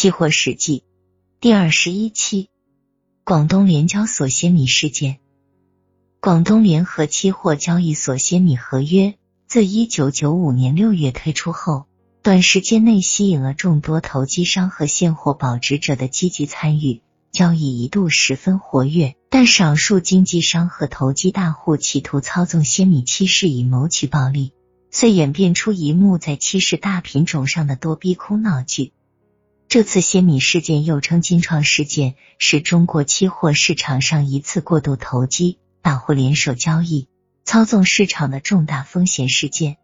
期货史记第二十一期：广东联交所先米事件。广东联合期货交易所先米合约自一九九五年六月推出后，短时间内吸引了众多投机商和现货保值者的积极参与，交易一度十分活跃。但少数经纪商和投机大户企图操纵先米期市以谋取暴利，遂演变出一幕在期市大品种上的多逼空闹剧。这次鲜米事件又称金创事件，是中国期货市场上一次过度投机、大户联手交易、操纵市场的重大风险事件。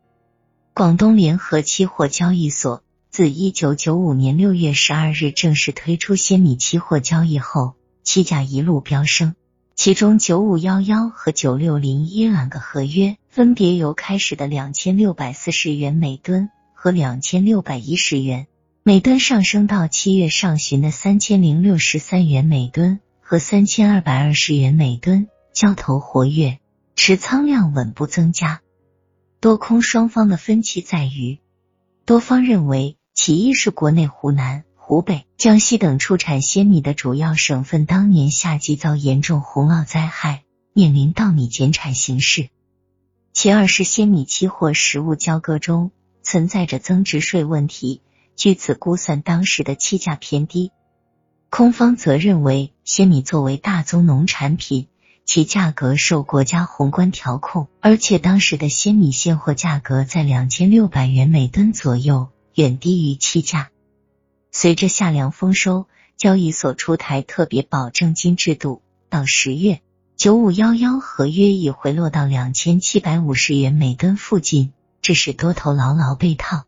广东联合期货交易所自一九九五年六月十二日正式推出鲜米期货交易后，期价一路飙升，其中九五幺幺和九六零一两个合约分别由开始的两千六百四十元每吨和两千六百一十元。每吨上升到七月上旬的三千零六十三元每吨和三千二百二十元每吨，交投活跃，持仓量稳步增加。多空双方的分歧在于，多方认为，其一是国内湖南、湖北、江西等出产鲜米的主要省份当年夏季遭严重洪涝灾害，面临稻米减产形势；其二是鲜米期货实物交割中存在着增值税问题。据此估算，当时的期价偏低。空方则认为，鲜米作为大宗农产品，其价格受国家宏观调控，而且当时的鲜米现货价格在两千六百元每吨左右，远低于期价。随着夏粮丰收，交易所出台特别保证金制度，到十月，九五幺幺合约已回落到两千七百五十元每吨附近，致使多头牢牢被套。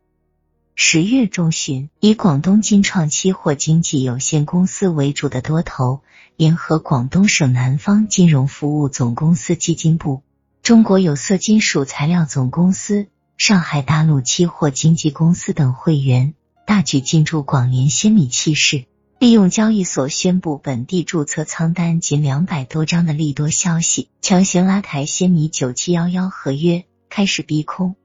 十月中旬，以广东金创期货经纪有限公司为主的多头，联合广东省南方金融服务总公司基金部、中国有色金属材料总公司、上海大陆期货经纪公司等会员，大举进驻广联鲜米期市，利用交易所宣布本地注册仓单仅两百多张的利多消息，强行拉抬鲜米九七幺幺合约，开始逼空。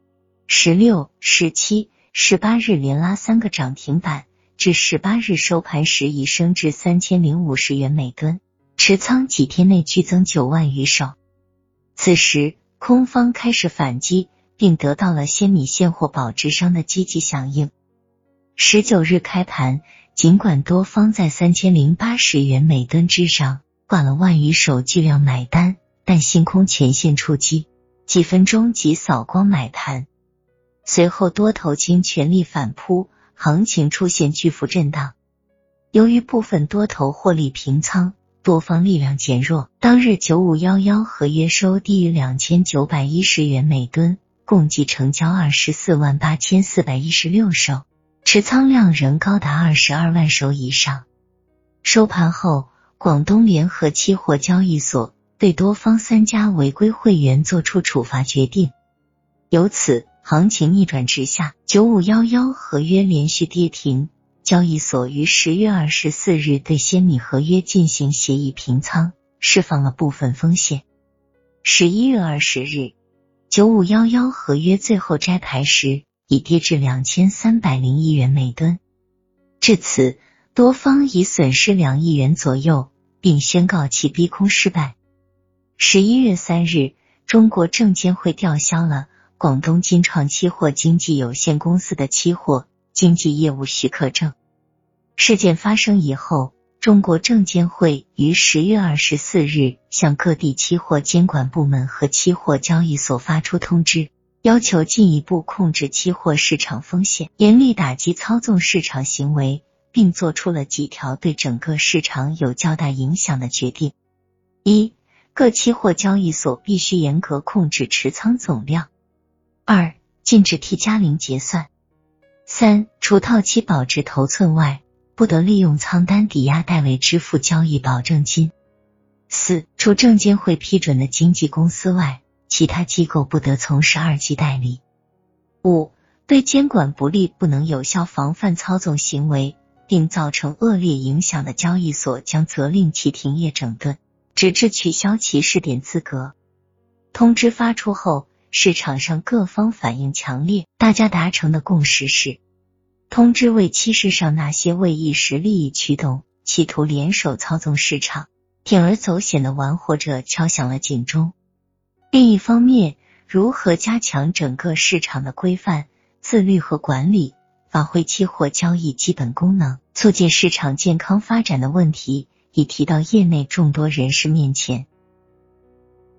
十六、十七。十八日连拉三个涨停板，至十八日收盘时已升至三千零五十元每吨，持仓几天内剧增九万余手。此时空方开始反击，并得到了鲜米现货保值商的积极响应。十九日开盘，尽管多方在三千零八十元每吨之上挂了万余手巨量买单，但星空前线出击，几分钟即扫光买盘。随后多头倾全力反扑，行情出现巨幅震荡。由于部分多头获利平仓，多方力量减弱。当日九五幺幺合约收低于两千九百一十元每吨，共计成交二十四万八千四百一十六手，持仓量仍高达二十二万手以上。收盘后，广东联合期货交易所对多方三家违规会员作出处罚决定，由此。行情逆转直下，九五幺幺合约连续跌停。交易所于十月二十四日对鲜米合约进行协议平仓，释放了部分风险。十一月二十日，九五幺幺合约最后摘牌时已跌至两千三百零一元每吨，至此多方已损失两亿元左右，并宣告其逼空失败。十一月三日，中国证监会吊销了。广东金创期货经纪有限公司的期货经纪业务许可证事件发生以后，中国证监会于十月二十四日向各地期货监管部门和期货交易所发出通知，要求进一步控制期货市场风险，严厉打击操纵市场行为，并做出了几条对整个市场有较大影响的决定：一、各期货交易所必须严格控制持仓总量。二、禁止 T 加零结算。三、除套期保值头寸外，不得利用仓单抵押代为支付交易保证金。四、除证监会批准的经纪公司外，其他机构不得从事二级代理。五、对监管不力、不能有效防范操纵行为，并造成恶劣影响的交易所，将责令其停业整顿，直至取消其试点资格。通知发出后。市场上各方反应强烈，大家达成的共识是：通知为期市上那些为一时利益驱动，企图联手操纵市场、铤而走险的玩火者敲响了警钟。另一方面，如何加强整个市场的规范、自律和管理，发挥期货交易基本功能，促进市场健康发展的问题，已提到业内众多人士面前。